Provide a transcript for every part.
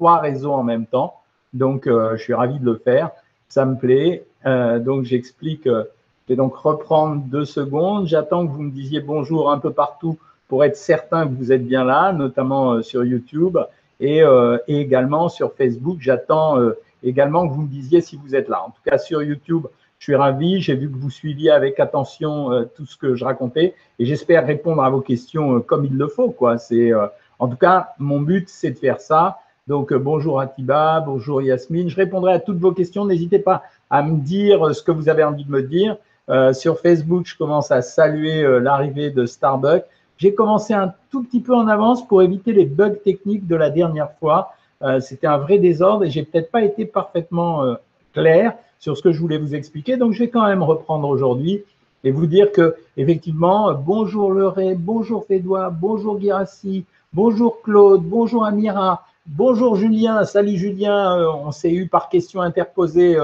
trois réseaux en même temps. Donc, je suis ravi de le faire. Ça me plaît. donc, j'explique. je vais donc reprendre deux secondes. J'attends que vous me disiez bonjour un peu partout pour être certain que vous êtes bien là, notamment sur YouTube et, également sur Facebook. J'attends également que vous me disiez si vous êtes là. En tout cas, sur YouTube, je suis ravi. J'ai vu que vous suiviez avec attention euh, tout ce que je racontais et j'espère répondre à vos questions euh, comme il le faut. Euh, en tout cas, mon but, c'est de faire ça. Donc, bonjour Atiba, bonjour Yasmine. Je répondrai à toutes vos questions. N'hésitez pas à me dire ce que vous avez envie de me dire. sur Facebook, je commence à saluer l'arrivée de Starbucks. J'ai commencé un tout petit peu en avance pour éviter les bugs techniques de la dernière fois. Euh, c'était un vrai désordre et j'ai peut-être pas été parfaitement euh, clair sur ce que je voulais vous expliquer. Donc, je vais quand même reprendre aujourd'hui et vous dire que, effectivement, bonjour Leray, bonjour Fédois, bonjour Guirassi, bonjour Claude, bonjour Amira, bonjour Julien, salut Julien, euh, on s'est eu par question interposée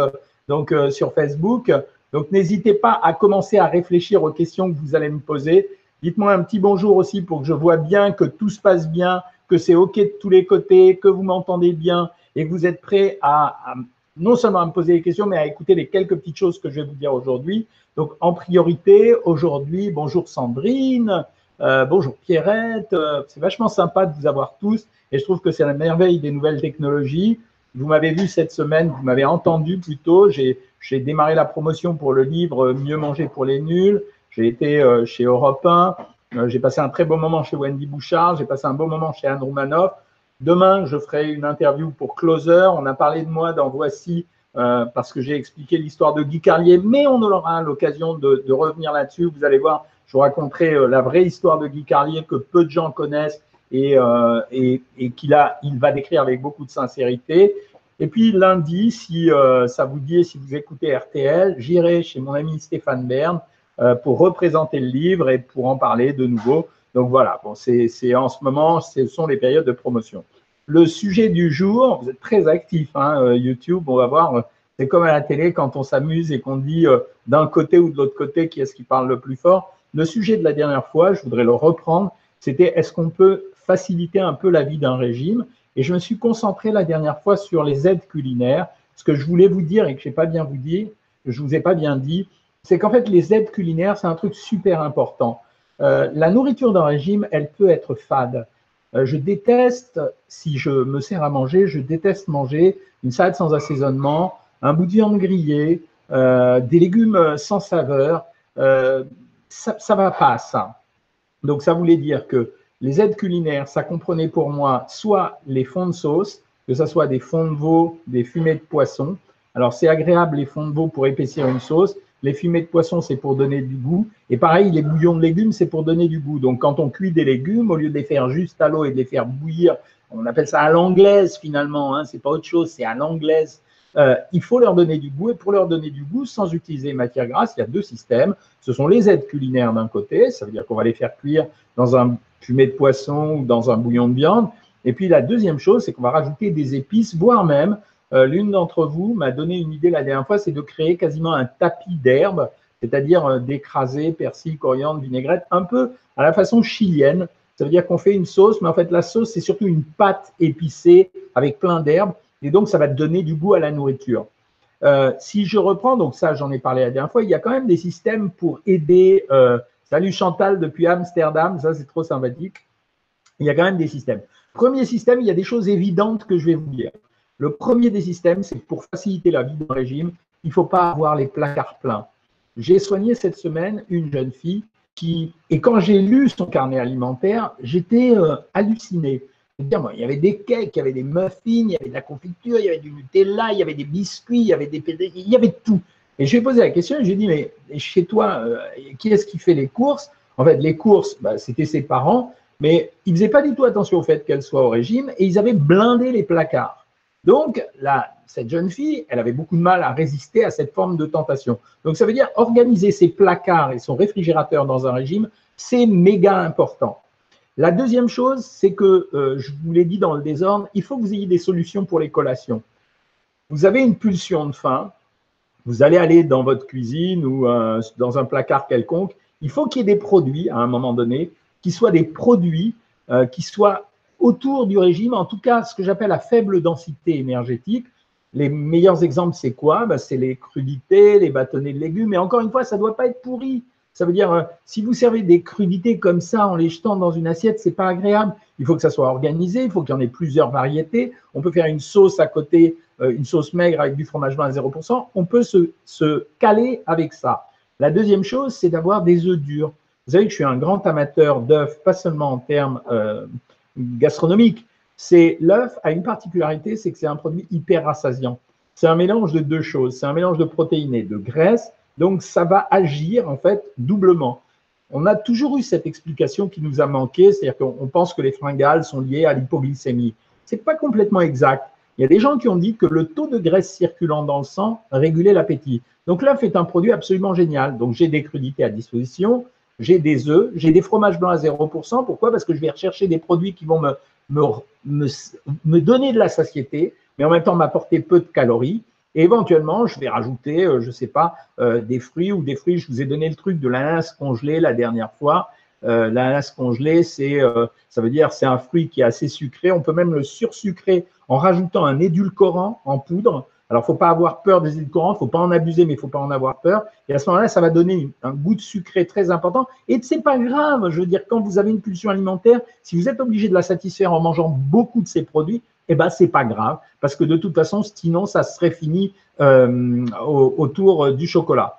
donc, sur Facebook. Donc, n'hésitez pas à commencer à réfléchir aux questions que vous allez me poser. Dites-moi un petit bonjour aussi pour que je vois bien que tout se passe bien, que c'est OK de tous les côtés, que vous m'entendez bien et que vous êtes prêt à, non seulement à me poser des questions, mais à écouter les quelques petites choses que je vais vous dire aujourd'hui. Donc, en priorité, aujourd'hui, bonjour Sandrine, euh, bonjour Pierrette. Euh, c'est vachement sympa de vous avoir tous et je trouve que c'est la merveille des nouvelles technologies. Vous m'avez vu cette semaine, vous m'avez entendu plutôt. J'ai démarré la promotion pour le livre Mieux manger pour les nuls. J'ai été euh, chez Europe 1. Euh, j'ai passé un très bon moment chez Wendy Bouchard, j'ai passé un bon moment chez Anne Roumanoff. Demain, je ferai une interview pour Closer. On a parlé de moi dans Voici euh, parce que j'ai expliqué l'histoire de Guy Carlier, mais on aura l'occasion de, revenir là-dessus. Vous allez voir, je vous raconterai euh, la vraie histoire de Guy Carlier que peu de gens connaissent et, et, qu'il il va décrire avec beaucoup de sincérité. Et puis lundi, si ça vous dit, si vous écoutez RTL, j'irai chez mon ami Stéphane Bern euh, pour représenter le livre et pour en parler de nouveau. Donc voilà, bon, c'est en ce moment, ce sont les périodes de promotion. Le sujet du jour, vous êtes très actif, hein, euh, YouTube, on va voir, c'est comme à la télé quand on s'amuse et qu'on dit euh, d'un côté ou de l'autre côté qui est-ce qui parle le plus fort. Le sujet de la dernière fois, je voudrais le reprendre, c'était est-ce qu'on peut faciliter un peu la vie d'un régime? Et je me suis concentré la dernière fois sur les aides culinaires. Ce que je voulais vous dire et que je pas bien vous dire, je vous ai pas bien dit, c'est qu'en fait, les aides culinaires, c'est un truc super important. Euh, la nourriture d'un régime, elle peut être fade. Euh, je déteste, si je me sers à manger, je déteste manger une salade sans assaisonnement, un bout de viande grillée, euh, des légumes sans saveur. Ça ne va pas, ça. Donc, ça voulait dire que les aides culinaires, ça comprenait pour moi soit les fonds de sauce, que ce soit des fonds de veau, des fumées de poisson. Alors, c'est agréable les fonds de veau pour épaissir une sauce, les fumées de poisson, c'est pour donner du goût. Et pareil, les bouillons de légumes, c'est pour donner du goût. Donc, quand on cuit des légumes, au lieu de les faire juste à l'eau et de les faire bouillir, on appelle ça à l'anglaise finalement, hein, c'est pas autre chose, c'est à l'anglaise. Euh, il faut leur donner du goût. Et pour leur donner du goût, sans utiliser matière grasse, il y a deux systèmes. Ce sont les aides culinaires d'un côté, ça veut dire qu'on va les faire cuire dans un fumé de poisson ou dans un bouillon de viande. Et puis la deuxième chose, c'est qu'on va rajouter des épices, voire même euh, l'une d'entre vous m'a donné une idée la dernière fois, c'est de créer quasiment un tapis d'herbe, c'est-à-dire euh, d'écraser persil, coriandre, vinaigrette, un peu à la façon chilienne. Ça veut dire qu'on fait une sauce, mais en fait, la sauce, c'est surtout une pâte épicée avec plein d'herbes, et donc ça va donner du goût à la nourriture. Euh, si je reprends, donc ça, j'en ai parlé la dernière fois, il y a quand même des systèmes pour aider. salut Chantal depuis Amsterdam, ça c'est trop sympathique. Il y a quand même des systèmes. Premier système, il y a des choses évidentes que je vais vous dire. Le premier des systèmes, c'est que pour faciliter la vie d'un régime, il ne faut pas avoir les placards pleins. J'ai soigné cette semaine une jeune fille qui, et quand j'ai lu son carnet alimentaire, j'étais euh, halluciné. Il y avait des cakes, il y avait des muffins, il y avait de la confiture, il y avait du Nutella, il y avait des biscuits, il y avait des il y avait tout. Et je lui ai posé la question, j'ai dit, mais chez toi, euh, qui est-ce qui fait les courses? En fait, les courses, bah, c'était ses parents, mais ils ne faisaient pas du tout attention au fait qu'elle soit au régime et ils avaient blindé les placards. Donc, là, cette jeune fille, elle avait beaucoup de mal à résister à cette forme de tentation. Donc, ça veut dire organiser ses placards et son réfrigérateur dans un régime, c'est méga important. La deuxième chose, c'est que, euh, je vous l'ai dit dans le désordre, il faut que vous ayez des solutions pour les collations. Vous avez une pulsion de faim, vous allez aller dans votre cuisine ou euh, dans un placard quelconque, il faut qu'il y ait des produits à un moment donné qui soient des produits euh, qui soient autour du régime, en tout cas ce que j'appelle la faible densité énergétique. Les meilleurs exemples, c'est quoi? Ben, C'est les crudités, les bâtonnets de légumes, mais encore une fois, ça ne doit pas être pourri. Ça veut dire, euh, si vous servez des crudités comme ça en les jetant dans une assiette, c'est pas agréable. Il faut que ça soit organisé, il faut qu'il y en ait plusieurs variétés. On peut faire une sauce à côté, euh, une sauce maigre avec du fromage blanc à 0%. On peut se, se caler avec ça. La deuxième chose, c'est d'avoir des œufs durs. Vous savez que je suis un grand amateur d'œufs, pas seulement en termes euh, gastronomiques. C'est l'œuf a une particularité, c'est que c'est un produit hyper rassasiant. C'est un mélange de deux choses. C'est un mélange de protéines et de graisses donc, ça va agir en fait doublement. On a toujours eu cette explication qui nous a manqué, c'est-à-dire qu'on pense que les fringales sont liées à l'hypoglycémie. Ce n'est pas complètement exact. Il y a des gens qui ont dit que le taux de graisse circulant dans le sang régulait l'appétit. Donc l'œuf est un produit absolument génial. Donc j'ai des crudités à disposition, j'ai des œufs, j'ai des fromages blancs à 0%. Pourquoi? Parce que je vais rechercher des produits qui vont me, donner de la satiété, mais en même temps m'apporter peu de calories. Et éventuellement, je vais rajouter, euh, je ne sais pas, euh, des fruits ou des fruits. Je vous ai donné le truc de l'ananas congelé la dernière fois. Euh, l'ananas congelé, c'est, ça veut dire, c'est un fruit qui est assez sucré. On peut même le sursucrer en rajoutant un édulcorant en poudre. Alors, il ne faut pas avoir peur des édulcorants, il ne faut pas en abuser, mais faut pas en avoir peur. Et à ce moment-là, ça va donner un goût de sucré très important. Et ce n'est pas grave, je veux dire, quand vous avez une pulsion alimentaire, si vous êtes obligé de la satisfaire en mangeant beaucoup de ces produits, eh ben c'est pas grave parce que de toute façon sinon ça serait fini euh, autour du chocolat.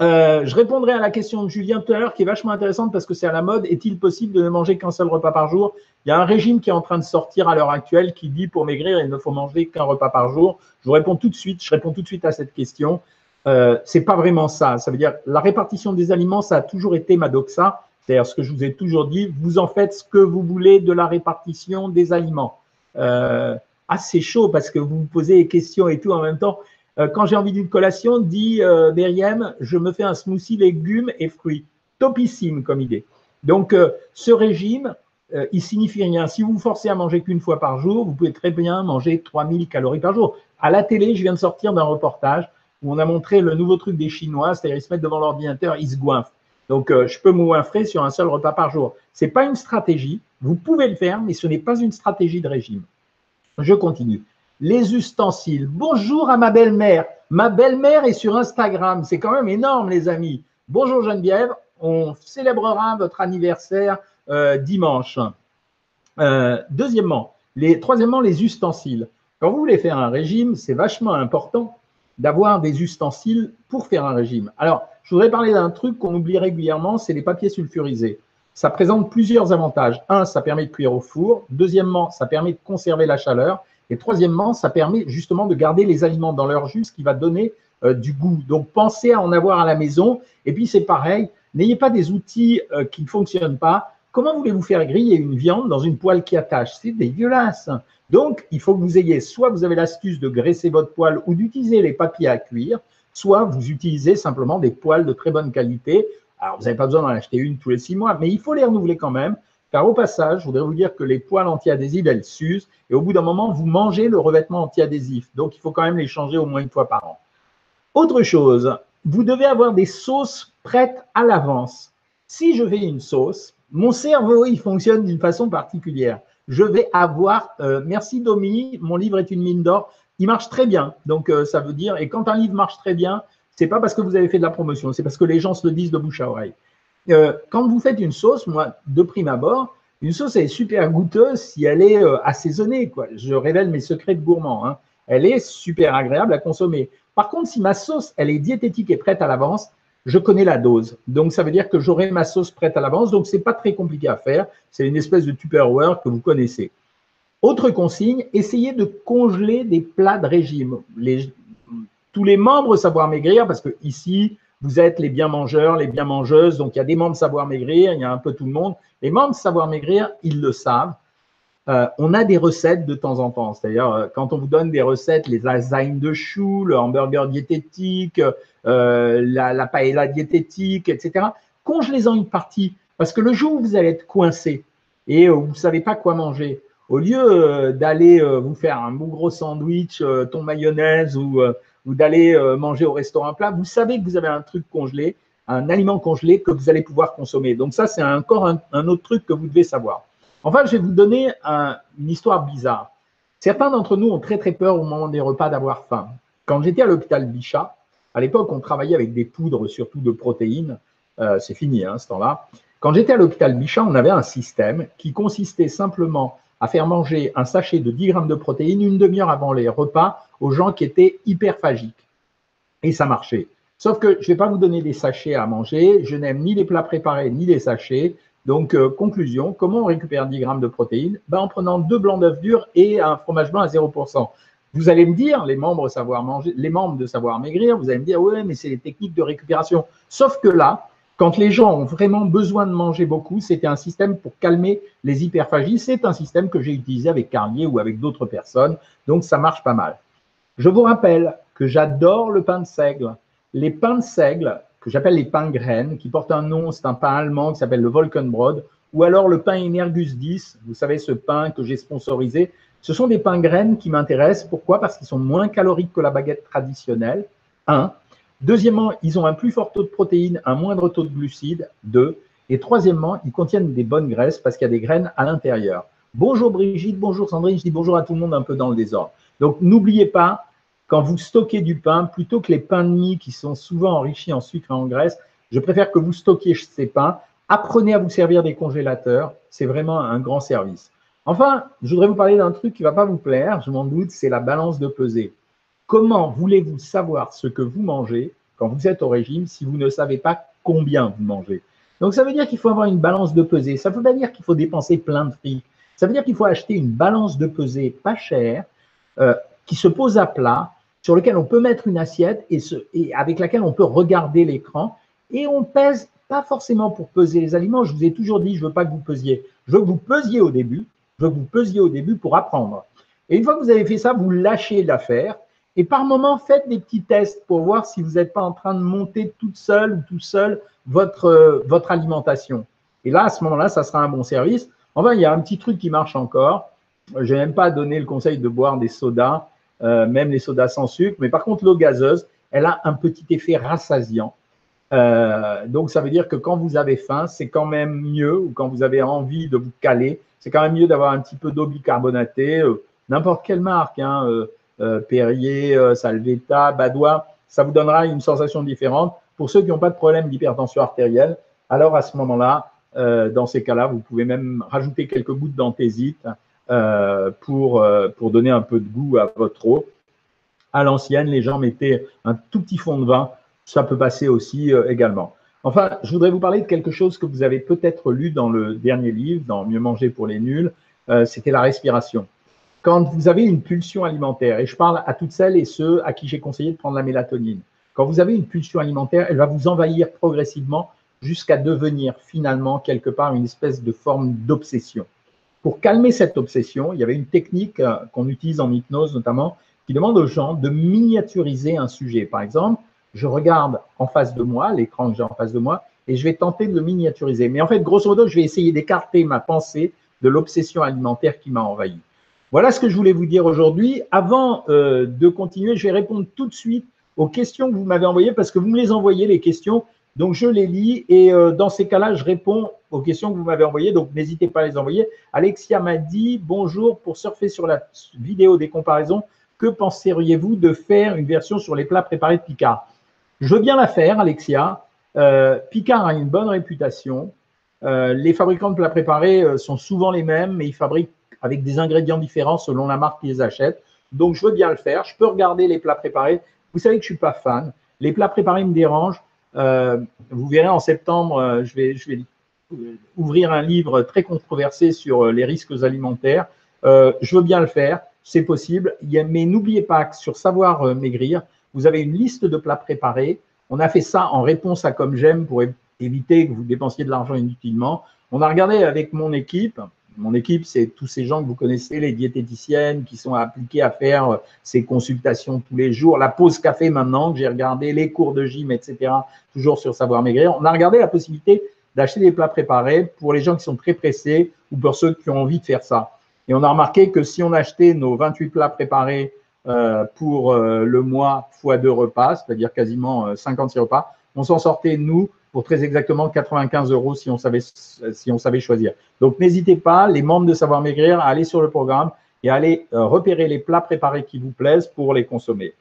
Euh, je répondrai à la question de Julien tout à l'heure qui est vachement intéressante parce que c'est à la mode. Est-il possible de ne manger qu'un seul repas par jour? Il y a un régime qui est en train de sortir à l'heure actuelle qui dit pour maigrir il ne faut manger qu'un repas par jour. Je vous réponds tout de suite. Je réponds tout de suite à cette question. Euh, c'est pas vraiment ça. Ça veut dire la répartition des aliments, ça a toujours été ma doxa. C'est-à-dire ce que je vous ai toujours dit. Vous en faites ce que vous voulez de la répartition des aliments euh, assez chaud parce que vous posez des questions et tout en même temps. Euh, quand j'ai envie d'une collation, dit euh, je me fais un smoothie légumes et fruits. Topissime comme idée. Donc, euh, ce régime, euh, il signifie rien. Si vous vous forcez à manger qu'une fois par jour, vous pouvez très bien manger 3000 calories par jour. À la télé, je viens de sortir d'un reportage où on a montré le nouveau truc des Chinois, c'est-à-dire ils se mettent devant l'ordinateur, ils se goinfrent. Donc, je peux m'ouinfrer sur un seul repas par jour. Ce n'est pas une stratégie. Vous pouvez le faire, mais ce n'est pas une stratégie de régime. Je continue. Les ustensiles. Bonjour à ma belle-mère. Ma belle-mère est sur Instagram. C'est quand même énorme, les amis. Bonjour Geneviève. On célébrera votre anniversaire euh, dimanche. Euh, deuxièmement, les, troisièmement, les ustensiles. Quand vous voulez faire un régime, c'est vachement important d'avoir des ustensiles pour faire un régime. Alors, je voudrais parler d'un truc qu'on oublie régulièrement, c'est les papiers sulfurisés ça présente plusieurs avantages. Un, ça permet de cuire au four. Deuxièmement, ça permet de conserver la chaleur. Et troisièmement, ça permet justement de garder les aliments dans leur jus, ce qui va donner euh, du goût. Donc, pensez à en avoir à la maison. Et puis, c'est pareil, n'ayez pas des outils euh, qui ne fonctionnent pas. Comment voulez-vous faire griller une viande dans une poêle qui attache? C'est dégueulasse. Donc, il faut que vous ayez, soit vous avez l'astuce de graisser votre poêle ou d'utiliser les papiers à cuire, soit vous utilisez simplement des poêles de très bonne qualité alors, vous n'avez pas besoin d'en acheter une tous les six mois, mais il faut les renouveler quand même. Car au passage, je voudrais vous dire que les poils anti-adhésives, elles s'usent. Et au bout d'un moment, vous mangez le revêtement anti-adhésif. Donc, il faut quand même les changer au moins une fois par an. Autre chose, vous devez avoir des sauces prêtes à l'avance. Si je fais une sauce, mon cerveau, il fonctionne d'une façon particulière. Je vais avoir, euh, merci Domi, mon livre est une mine d'or, il marche très bien. Donc, euh, ça veut dire, et quand un livre marche très bien, c'est pas parce que vous avez fait de la promotion, c'est parce que les gens se le disent de bouche à oreille. Euh, quand vous faites une sauce, moi, de prime abord, une sauce est super goûteuse si elle est euh, assaisonnée. Je révèle mes secrets de gourmand. Hein. Elle est super agréable à consommer. Par contre, si ma sauce elle est diététique et prête à l'avance, je connais la dose. Donc, ça veut dire que j'aurai ma sauce prête à l'avance. Donc, c'est pas très compliqué à faire. C'est une espèce de Tupperware que vous connaissez. Autre consigne, essayez de congeler des plats de régime. Tous les membres Savoir Maigrir, parce que ici, vous êtes les bien mangeurs, les bien mangeuses, donc il y a des membres Savoir Maigrir, il y a un peu tout le monde. Les membres Savoir Maigrir, ils le savent. Euh, on a des recettes de temps en temps. C'est-à-dire, euh, quand on vous donne des recettes, les lasagnes de choux, le hamburger diététique, euh, la, la paella diététique, etc., congelez-en une partie. Parce que le jour où vous allez être coincé et vous ne savez pas quoi manger, au lieu d'aller vous faire un bon gros sandwich, ton mayonnaise ou d'aller euh, manger au restaurant plat, vous savez que vous avez un truc congelé, un aliment congelé que vous allez pouvoir consommer. Donc ça, c'est encore un, autre truc que vous devez savoir. Enfin, je vais vous donner une histoire bizarre. Certains d'entre nous ont très très peur au moment des repas d'avoir faim. Quand j'étais à l'hôpital Bichat, à l'époque, on travaillait avec des poudres, surtout de protéines. Euh, c'est fini, hein, ce temps-là. Quand j'étais à l'hôpital Bichat, on avait un système qui consistait simplement à faire manger un sachet de 10 grammes de protéines une demi-heure avant les repas aux gens qui étaient hyperphagiques. Et ça marchait. Sauf que je ne vais pas vous donner des sachets à manger. Je n'aime ni les plats préparés ni les sachets. Donc, euh, conclusion, comment on récupère 10 grammes de protéines? Ben, En prenant deux blancs d'œufs durs et un fromage blanc à 0%. Vous allez me dire, les membres, savoir manger, les membres de Savoir Maigrir, vous allez me dire, ouais, mais c'est les techniques de récupération. Sauf que là, quand les gens ont vraiment besoin de manger beaucoup, c'était un système pour calmer les hyperphagies. C'est un système que j'ai utilisé avec Carlier ou avec d'autres personnes. Donc, ça marche pas mal. Je vous rappelle que j'adore le pain de seigle. Les pains de seigle, que j'appelle les pains graines, qui portent un nom, c'est un pain allemand qui s'appelle le Volkenbrod, ou alors le pain Energus 10, vous savez, ce pain que j'ai sponsorisé. Ce sont des pains graines qui m'intéressent. Pourquoi? Parce qu'ils sont moins caloriques que la baguette traditionnelle. Un. Deuxièmement, ils ont un plus fort taux de protéines, un moindre taux de glucides. Deux. Et troisièmement, ils contiennent des bonnes graisses parce qu'il y a des graines à l'intérieur. Bonjour Brigitte, bonjour Sandrine, je dis bonjour à tout le monde un peu dans le désordre. Donc n'oubliez pas, quand vous stockez du pain, plutôt que les pains de mie qui sont souvent enrichis en sucre et en graisse, je préfère que vous stockiez ces pains. Apprenez à vous servir des congélateurs, c'est vraiment un grand service. Enfin, je voudrais vous parler d'un truc qui ne va pas vous plaire, je m'en doute, c'est la balance de pesée. Comment voulez-vous savoir ce que vous mangez quand vous êtes au régime si vous ne savez pas combien vous mangez? Donc, ça veut dire qu'il faut avoir une balance de pesée. Ça ne veut pas dire qu'il faut dépenser plein de fric. Ça veut dire qu'il faut acheter une balance de pesée pas chère, euh, qui se pose à plat, sur lequel on peut mettre une assiette et, avec laquelle on peut regarder l'écran. Et on pèse pas forcément pour peser les aliments. Je vous ai toujours dit, je ne veux pas que vous pesiez. Je veux que vous pesiez au début. Je veux que vous pesiez au début pour apprendre. Et une fois que vous avez fait ça, vous lâchez l'affaire et par moment, faites des petits tests pour voir si vous n'êtes pas en train de monter toute seule ou tout seul votre, euh, votre alimentation. Et là, à ce moment-là, ça sera un bon service. Enfin, il y a un petit truc qui marche encore. Je n'ai même pas donné le conseil de boire des sodas, euh, même les sodas sans sucre. Mais par contre, l'eau gazeuse, elle a un petit effet rassasiant. Euh, donc, ça veut dire que quand vous avez faim, c'est quand même mieux, ou quand vous avez envie de vous caler, c'est quand même mieux d'avoir un petit peu d'eau bicarbonatée, n'importe quelle marque. Hein, Perrier, euh, Salvetta, Badois, ça vous donnera une sensation différente. Pour ceux qui n'ont pas de problème d'hypertension artérielle, alors à ce moment-là, euh, dans ces cas-là, vous pouvez même rajouter quelques gouttes d'anthésite pour, pour donner un peu de goût à votre eau. À l'ancienne, les gens mettaient un tout petit fond de vin, ça peut passer aussi également. Enfin, je voudrais vous parler de quelque chose que vous avez peut-être lu dans le dernier livre, dans Mieux manger pour les nuls, c'était la respiration quand vous avez une pulsion alimentaire, et je parle à toutes celles et ceux à qui j'ai conseillé de prendre la mélatonine, quand vous avez une pulsion alimentaire, elle va vous envahir progressivement jusqu'à devenir finalement quelque part une espèce de forme d'obsession. Pour calmer cette obsession, il y avait une technique euh, qu'on utilise en hypnose notamment, qui demande aux gens de miniaturiser un sujet. Par exemple, je regarde en face de moi, l'écran que j'ai en face de moi, et je vais tenter de le miniaturiser. Mais en fait, grosso modo, je vais essayer d'écarter ma pensée de l'obsession alimentaire qui m'a envahi. Voilà ce que je voulais vous dire aujourd'hui. Avant euh, de continuer, je vais répondre tout de suite aux questions que vous m'avez envoyées parce que vous me les envoyez, les questions. Donc, je les lis et euh, dans ces cas-là, je réponds aux questions que vous m'avez envoyées. Donc, n'hésitez pas à les envoyer. Alexia m'a dit Bonjour, pour surfer sur la vidéo des comparaisons, que penseriez-vous de faire une version sur les plats préparés de Picard? Je veux bien la faire, Alexia. Euh, Picard a une bonne réputation. les fabricants de plats préparés sont souvent les mêmes, mais ils fabriquent avec des ingrédients différents selon la marque qu'ils achètent. Donc, je veux bien le faire. Je peux regarder les plats préparés. Vous savez que je ne suis pas fan. Les plats préparés me dérangent. Euh, vous verrez en septembre, euh, je, vais, je vais ouvrir un livre très controversé sur euh, les risques alimentaires. je veux bien le faire, c'est possible. mais n'oubliez pas que sur Savoir Maigrir, vous avez une liste de plats préparés. On a fait ça en réponse à Comme J'aime pour éviter que vous dépensiez de l'argent inutilement. On a regardé avec mon équipe, mon équipe, c'est tous ces gens que vous connaissez, les diététiciennes qui sont appliquées à faire euh, ces consultations tous les jours, la pause café maintenant, que j'ai regardé, les cours de gym, etc., toujours sur Savoir Maigrir. On a regardé la possibilité d'acheter des plats préparés pour les gens qui sont très pressés ou pour ceux qui ont envie de faire ça. Et on a remarqué que si on achetait nos 28 plats préparés euh, pour euh, le mois fois deux repas, c'est-à-dire quasiment 56 repas, on s'en sortait, nous, pour très exactement 95 euros si on savait, si on savait choisir. Donc, n'hésitez pas, les membres de Savoir Maigrir, à aller sur le programme et à aller euh, repérer les plats préparés qui vous plaisent pour les consommer.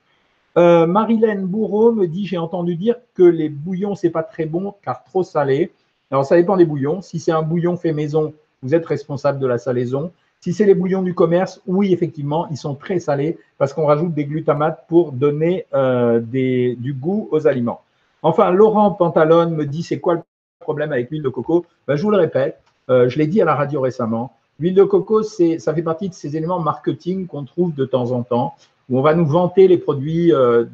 Euh, Marilène Bourreau me dit, j'ai entendu dire que les bouillons, c'est pas très bon car trop salé. Alors, ça dépend des bouillons. Si c'est un bouillon fait maison, vous êtes responsable de la salaison. Si c'est les bouillons du commerce, oui, effectivement, ils sont très salés parce qu'on rajoute des glutamates pour donner euh, des, du goût aux aliments. Enfin, Laurent Pantalone me dit c'est quoi le problème avec l'huile de coco? Ben, Je vous le répète, euh, je l'ai dit à la radio récemment. L'huile de coco, ça fait partie de ces éléments marketing qu'on trouve de temps en temps, où on va nous vanter les produits, euh,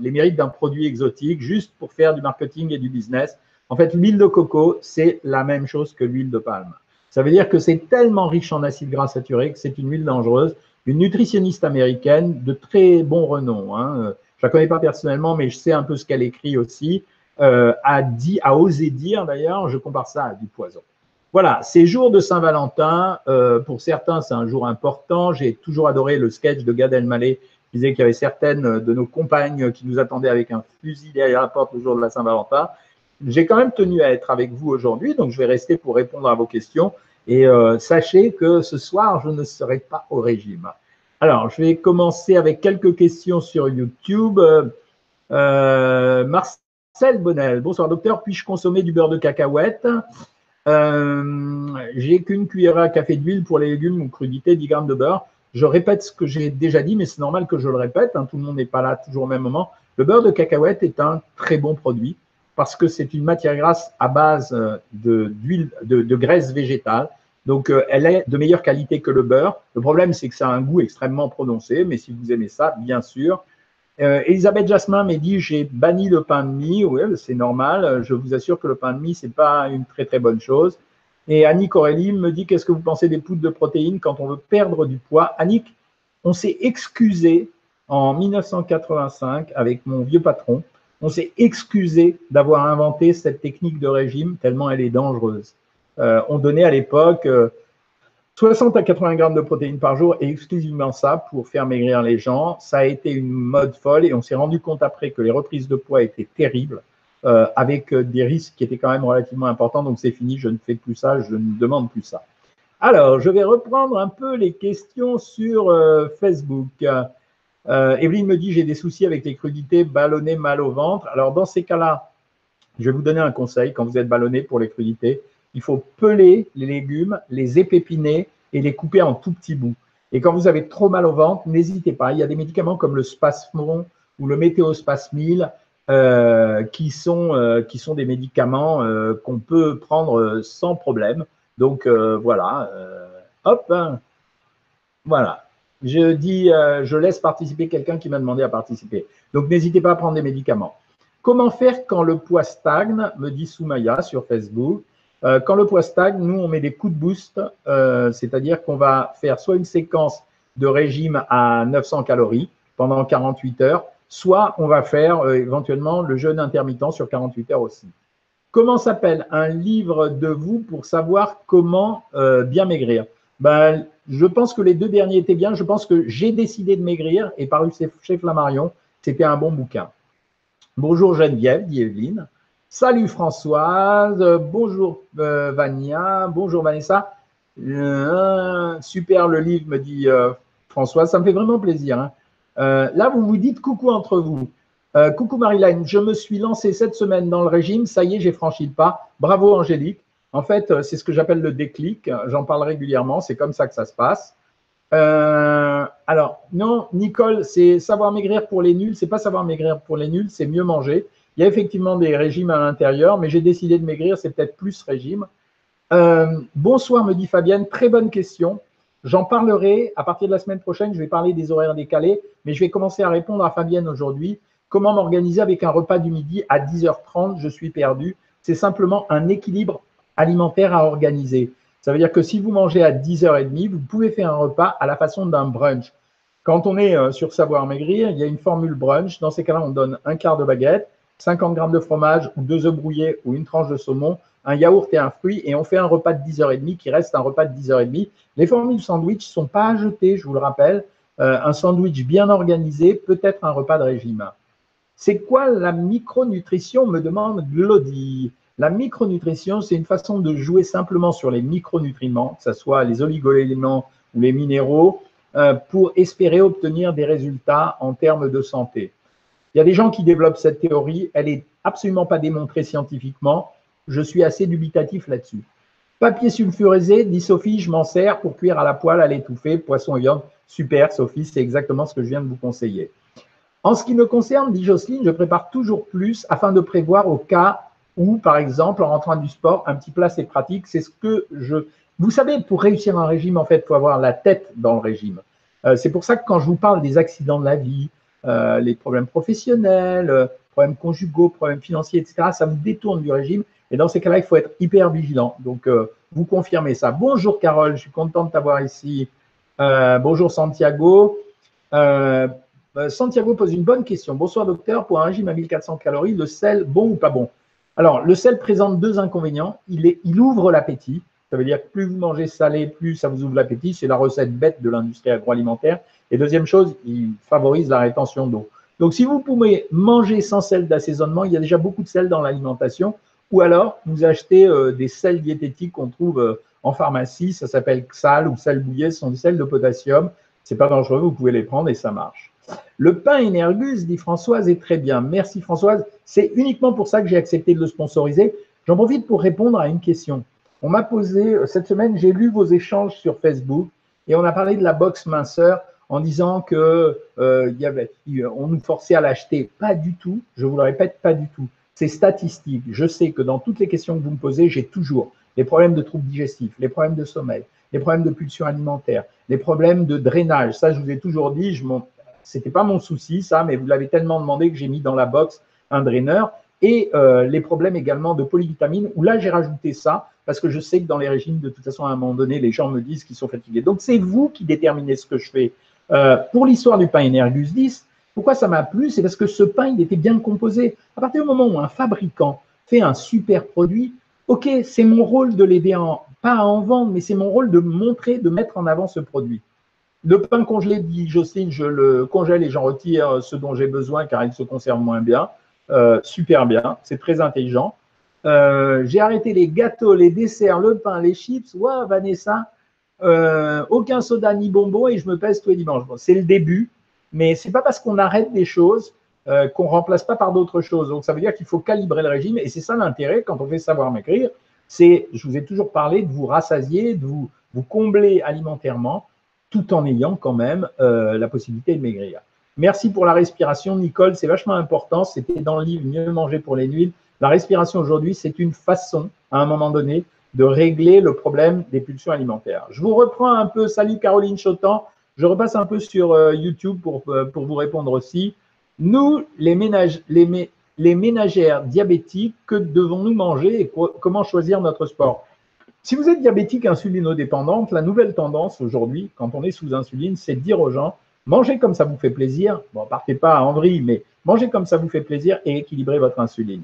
les mérites d'un produit exotique juste pour faire du marketing et du business. En fait, l'huile de coco, c'est la même chose que l'huile de palme. Ça veut dire que c'est tellement riche en acides gras saturés que c'est une huile dangereuse. Une nutritionniste américaine de très bon renom, hein, euh, je la connais pas personnellement, mais je sais un peu ce qu'elle écrit aussi, euh, a dit, a osé dire d'ailleurs, je compare ça à du poison. Voilà, ces jours de Saint-Valentin, euh, pour certains, c'est un jour important. J'ai toujours adoré le sketch de Gad Elmaleh qui disait qu'il y avait certaines de nos compagnes qui nous attendaient avec un fusil derrière la porte le jour de la Saint-Valentin. J'ai quand même tenu à être avec vous aujourd'hui, donc je vais rester pour répondre à vos questions. Et euh, sachez que ce soir, je ne serai pas au régime. Alors, je vais commencer avec quelques questions sur YouTube. Euh, Marcel Bonnel, bonsoir docteur, puis-je consommer du beurre de cacahuète? Euh, J'ai qu'une cuillère à café d'huile pour les légumes ou crudités, 10 grammes de beurre. Je répète ce que j'ai déjà dit, mais c'est normal que je le répète. Hein, tout le monde n'est pas là toujours au même moment. Le beurre de cacahuète est un très bon produit parce que c'est une matière grasse à base euh, de, de graisse végétale. Donc, euh, elle est de meilleure qualité que le beurre. Le problème, c'est que ça a un goût extrêmement prononcé, mais si vous aimez ça, bien sûr. Euh, Elisabeth Jasmin m'a dit j'ai banni le pain de mie. Oui, c'est normal. Je vous assure que le pain de mie, c'est pas une très très bonne chose. Et Annick Aurélie me dit qu'est-ce que vous pensez des poudres de protéines quand on veut perdre du poids? Annick, on s'est excusé en 1985 avec mon vieux patron on s'est excusé d'avoir inventé cette technique de régime tellement elle est dangereuse. Euh, on donnait à l'époque 60 euh, à 80 grammes de protéines par jour et exclusivement ça pour faire maigrir les gens. Ça a été une mode folle et on s'est rendu compte après que les reprises de poids étaient terribles euh, avec des risques qui étaient quand même relativement importants. Donc c'est fini, je ne fais plus ça, je ne demande plus ça. Alors, je vais reprendre un peu les questions sur Facebook. Evelyne me dit j'ai des soucis avec les crudités, ballonnées, mal au ventre. Alors dans ces cas-là, je vais vous donner un conseil quand vous êtes ballonné pour les crudités. Il faut peler les légumes, les épépiner et les couper en tout petits bouts. Et quand vous avez trop mal au ventre, n'hésitez pas. Il y a des médicaments comme le Spasmon ou le Météospasmil euh, qui, sont, euh, qui sont des médicaments euh, qu'on peut prendre sans problème. Donc voilà, hop, hein. voilà je dis, euh, je laisse participer quelqu'un qui m'a demandé à participer. Donc, n'hésitez pas à prendre des médicaments. Comment faire quand le poids stagne me dit Soumaya sur Facebook. Euh, quand le poids stagne, nous, on met des coups de boost, euh, c'est-à-dire qu'on va faire soit une séquence de régime à 900 calories pendant 48 heures, soit on va faire éventuellement le jeûne intermittent sur 48 heures aussi. Comment s'appelle un livre de vous pour savoir comment bien maigrir? Ben, je pense que les deux derniers étaient bien. Je pense que J'ai décidé de maigrir et paru chez Flammarion, c'était un bon bouquin. Bonjour Geneviève, dit Evelyne. Salut Françoise, bonjour euh, Vania, bonjour Vanessa. Euh, super le livre, me dit euh, Françoise, ça me fait vraiment plaisir. Hein. là, vous vous dites coucou entre vous. coucou Marilyn, je me suis lancé cette semaine dans le régime, ça y est, j'ai franchi le pas. Bravo Angélique. En fait, c'est ce que j'appelle le déclic. J'en parle régulièrement. C'est comme ça que ça se passe. Alors, non, Nicole, c'est savoir maigrir pour les nuls. C'est pas savoir maigrir pour les nuls, c'est mieux manger. Il y a effectivement des régimes à l'intérieur, mais j'ai décidé de maigrir, c'est peut-être plus régime. Euh, bonsoir, me dit Fabienne. Très bonne question. J'en parlerai à partir de la semaine prochaine. Je vais parler des horaires décalés, mais je vais commencer à répondre à Fabienne aujourd'hui. Comment m'organiser avec un repas du midi à 10h30 Je suis perdu. C'est simplement un équilibre alimentaire à organiser. Ça veut dire que si vous mangez à 10h30, vous pouvez faire un repas à la façon d'un brunch. Quand on est euh, sur Savoir Maigrir, il y a une formule brunch. Dans ces cas-là, on donne un quart de baguette, 50 grammes de fromage ou deux œufs brouillés ou une tranche de saumon, un yaourt et un fruit et on fait un repas de 10h30 qui reste un repas de 10h30. Les formules sandwich ne sont pas à jeter, je vous le rappelle. Euh, un sandwich bien organisé peut être un repas de régime. C'est quoi la micronutrition me demande Glody. La micronutrition, c'est une façon de jouer simplement sur les micronutriments, que ce soit les oligoéléments ou les minéraux, euh, pour espérer obtenir des résultats en termes de santé. Il y a des gens qui développent cette théorie, elle n'est absolument pas démontrée scientifiquement. Je suis assez dubitatif là-dessus. Papier sulfurisé, dit Sophie, je m'en sers pour cuire à la poêle, à l'étouffer, poisson et viande. Super, Sophie, c'est exactement ce que je viens de vous conseiller. En ce qui me concerne, dit Jocelyne, je prépare toujours plus afin de prévoir au cas où, par exemple, en rentrant du sport, un petit plat, c'est pratique. C'est ce que je vous savez, pour réussir un régime, en fait, il faut avoir la tête dans le régime. Euh, c'est pour ça que quand je vous parle des accidents de la vie, euh, les problèmes professionnels, euh, problèmes conjugaux, problèmes financiers, etc., ça vous détourne du régime. Et dans ces cas-là, il faut être hyper vigilant. Donc, vous confirmez ça. Bonjour Carole, je suis content de t'avoir ici. bonjour Santiago. Santiago pose une bonne question. Bonsoir docteur, pour un régime à 1400 calories, le sel, bon ou pas bon? Alors, le sel présente deux inconvénients. Il, il ouvre l'appétit. Ça veut dire que plus vous mangez salé, plus ça vous ouvre l'appétit. C'est la recette bête de l'industrie agroalimentaire. Et deuxième chose, il favorise la rétention d'eau. Donc, si vous pouvez manger sans sel d'assaisonnement, il y a déjà beaucoup de sel dans l'alimentation. Ou alors, vous achetez euh, des sels diététiques qu'on trouve euh, en pharmacie. Ça s'appelle Xal ou sel bouillet. Ce sont des sels de potassium. C'est pas dangereux. Vous pouvez les prendre et ça marche. Le pain Energus, dit Françoise, est très bien. Merci Françoise. C'est uniquement pour ça que j'ai accepté de le sponsoriser. J'en profite pour répondre à une question. On m'a posé, euh, cette semaine, j'ai lu vos échanges sur Facebook et on a parlé de la box minceur en disant que euh, on nous forçait à l'acheter. Pas du tout, je vous le répète, pas du tout. C'est statistique. Je sais que dans toutes les questions que vous me posez, j'ai toujours les problèmes de troubles digestifs, les problèmes de sommeil, les problèmes de pulsion alimentaire, les problèmes de drainage. Ça, je vous ai toujours dit, je c'était pas mon souci, ça, mais vous l'avez tellement demandé que j'ai mis dans la box un draineur. Et euh, les problèmes également de polyvitamine, où là, j'ai rajouté ça parce que je sais que dans les régimes, de toute façon, à un moment donné, les gens me disent qu'ils sont fatigués. Donc, c'est vous qui déterminez ce que je fais. Euh, pour l'histoire du pain Energus 10, pourquoi ça m'a plu C'est parce que ce pain, il était bien composé. À partir du moment où un fabricant fait un super produit, OK, c'est mon rôle de l'aider, pas à en vendre, mais c'est mon rôle de montrer, de mettre en avant ce produit. Le pain congelé, dit Jocelyne, je le congèle et j'en retire ce dont j'ai besoin car il se conserve moins bien. Euh, super bien, c'est très intelligent. Euh, j'ai arrêté les gâteaux, les desserts, le pain, les chips. Waouh, Vanessa, euh, aucun soda ni bonbon et je me pèse tous les dimanches. c'est le début, mais c'est pas parce qu'on arrête des choses euh, qu'on remplace pas par d'autres choses. Donc ça veut dire qu'il faut calibrer le régime et c'est ça l'intérêt quand on fait savoir maigrir. C'est, je vous ai toujours parlé de vous rassasier, de vous, vous combler alimentairement, tout en ayant quand même la possibilité de maigrir. Merci pour la respiration, Nicole, c'est vachement important. C'était dans le livre Mieux manger pour les nuits. La respiration aujourd'hui, c'est une façon, à un moment donné, de régler le problème des pulsions alimentaires. Je vous reprends un peu, salut Caroline Chotan, je repasse un peu sur euh, YouTube pour, euh, pour vous répondre aussi. Nous, les, ménagères diabétiques, que devons-nous manger et comment choisir notre sport? Si vous êtes diabétique insulinodépendante, la nouvelle tendance aujourd'hui, quand on est sous insuline, c'est de dire aux gens, mangez comme ça vous fait plaisir, bon, partez pas à vrille, mais mangez comme ça vous fait plaisir et équilibrez votre insuline.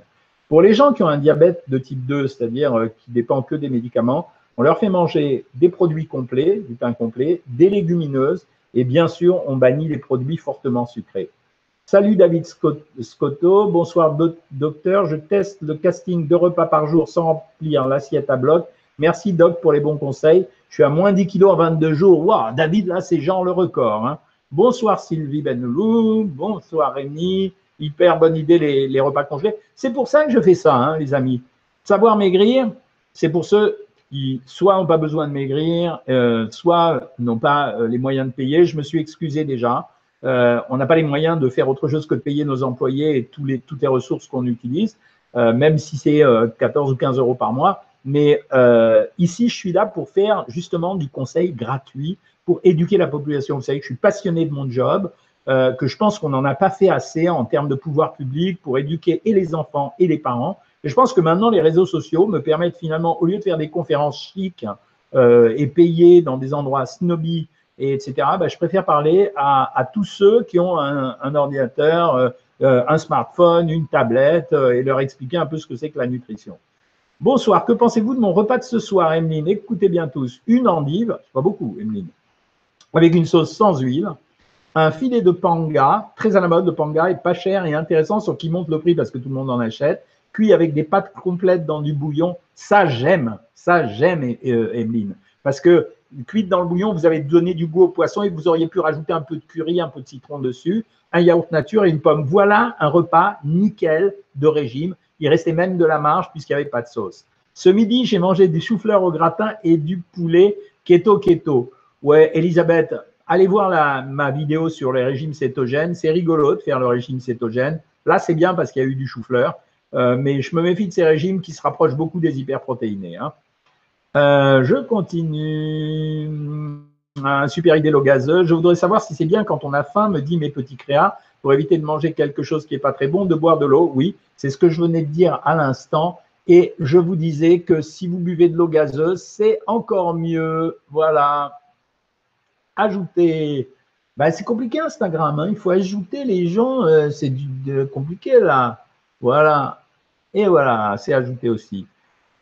Pour les gens qui ont un diabète de type 2, c'est-à-dire euh, qui dépend que des médicaments, on leur fait manger des produits complets, du pain complet, des légumineuses et bien sûr, on bannit les produits fortement sucrés. Salut David Scotto, bonsoir docteur, je teste le casting de repas par jour sans remplir l'assiette à bloc. Merci doc pour les bons conseils. Je suis à moins 10 kilos en 22 jours. Waouh, David, là, c'est genre le record. Hein. Bonsoir Sylvie Benelou, bonsoir Rémi, hyper bonne idée les, repas congelés. C'est pour ça que je fais ça, hein, les amis. Savoir maigrir, c'est pour ceux qui soit n'ont pas besoin de maigrir, euh, soit n'ont pas euh, les moyens de payer. Je me suis excusé déjà. Euh, on n'a pas les moyens de faire autre chose que de payer nos employés et tous les, toutes les ressources qu'on utilise, même si c'est 14 ou 15 euros par mois. Mais ici, je suis là pour faire justement du conseil gratuit, pour éduquer la population. Vous savez que je suis passionné de mon job. Euh, que je pense qu'on n'en a pas fait assez en termes de pouvoir public pour éduquer et les enfants et les parents. Et je pense que maintenant, les réseaux sociaux me permettent finalement, au lieu de faire des conférences chics euh, et payées dans des endroits snobby, et etc., bah, je préfère parler à, tous ceux qui ont un, ordinateur, euh, un smartphone, une tablette, et leur expliquer un peu ce que c'est que la nutrition. Bonsoir, que pensez-vous de mon repas de ce soir, Emeline? Écoutez bien tous, une endive, c'est pas beaucoup, Emeline, avec une sauce sans huile, un filet de panga, très à la mode, de panga, est pas cher et intéressant, sur qui monte le prix parce que tout le monde en achète. cuit avec des pâtes complètes dans du bouillon, ça j'aime, ça j'aime, Emeline. Parce que cuite dans le bouillon, vous avez donné du goût au poisson et vous auriez pu rajouter un peu de curry, un peu de citron dessus, un yaourt nature et une pomme. Voilà un repas nickel de régime. Il restait même de la marge puisqu'il n'y avait pas de sauce. Ce midi, j'ai mangé du chou-fleur au gratin et du poulet keto keto. Ouais, Elisabeth, allez voir ma vidéo sur les régimes cétogènes. C'est rigolo de faire le régime cétogène. Là, c'est bien parce qu'il y a eu du chou-fleur. Euh, mais je me méfie de ces régimes qui se rapprochent beaucoup des hyperprotéinés. Hein. Euh, je continue. Un super idéalo gazeux. Je voudrais savoir si c'est bien quand on a faim, me dit mes petits créas, pour éviter de manger quelque chose qui n'est pas très bon, de boire de l'eau. Oui, c'est ce que je venais de dire à l'instant. Et je vous disais que si vous buvez de l'eau gazeuse, c'est encore mieux. Voilà. Ajouter. Ben, c'est compliqué Instagram. Hein. Il faut ajouter les gens. Euh, c'est compliqué là. Voilà. Et voilà, c'est ajouté aussi.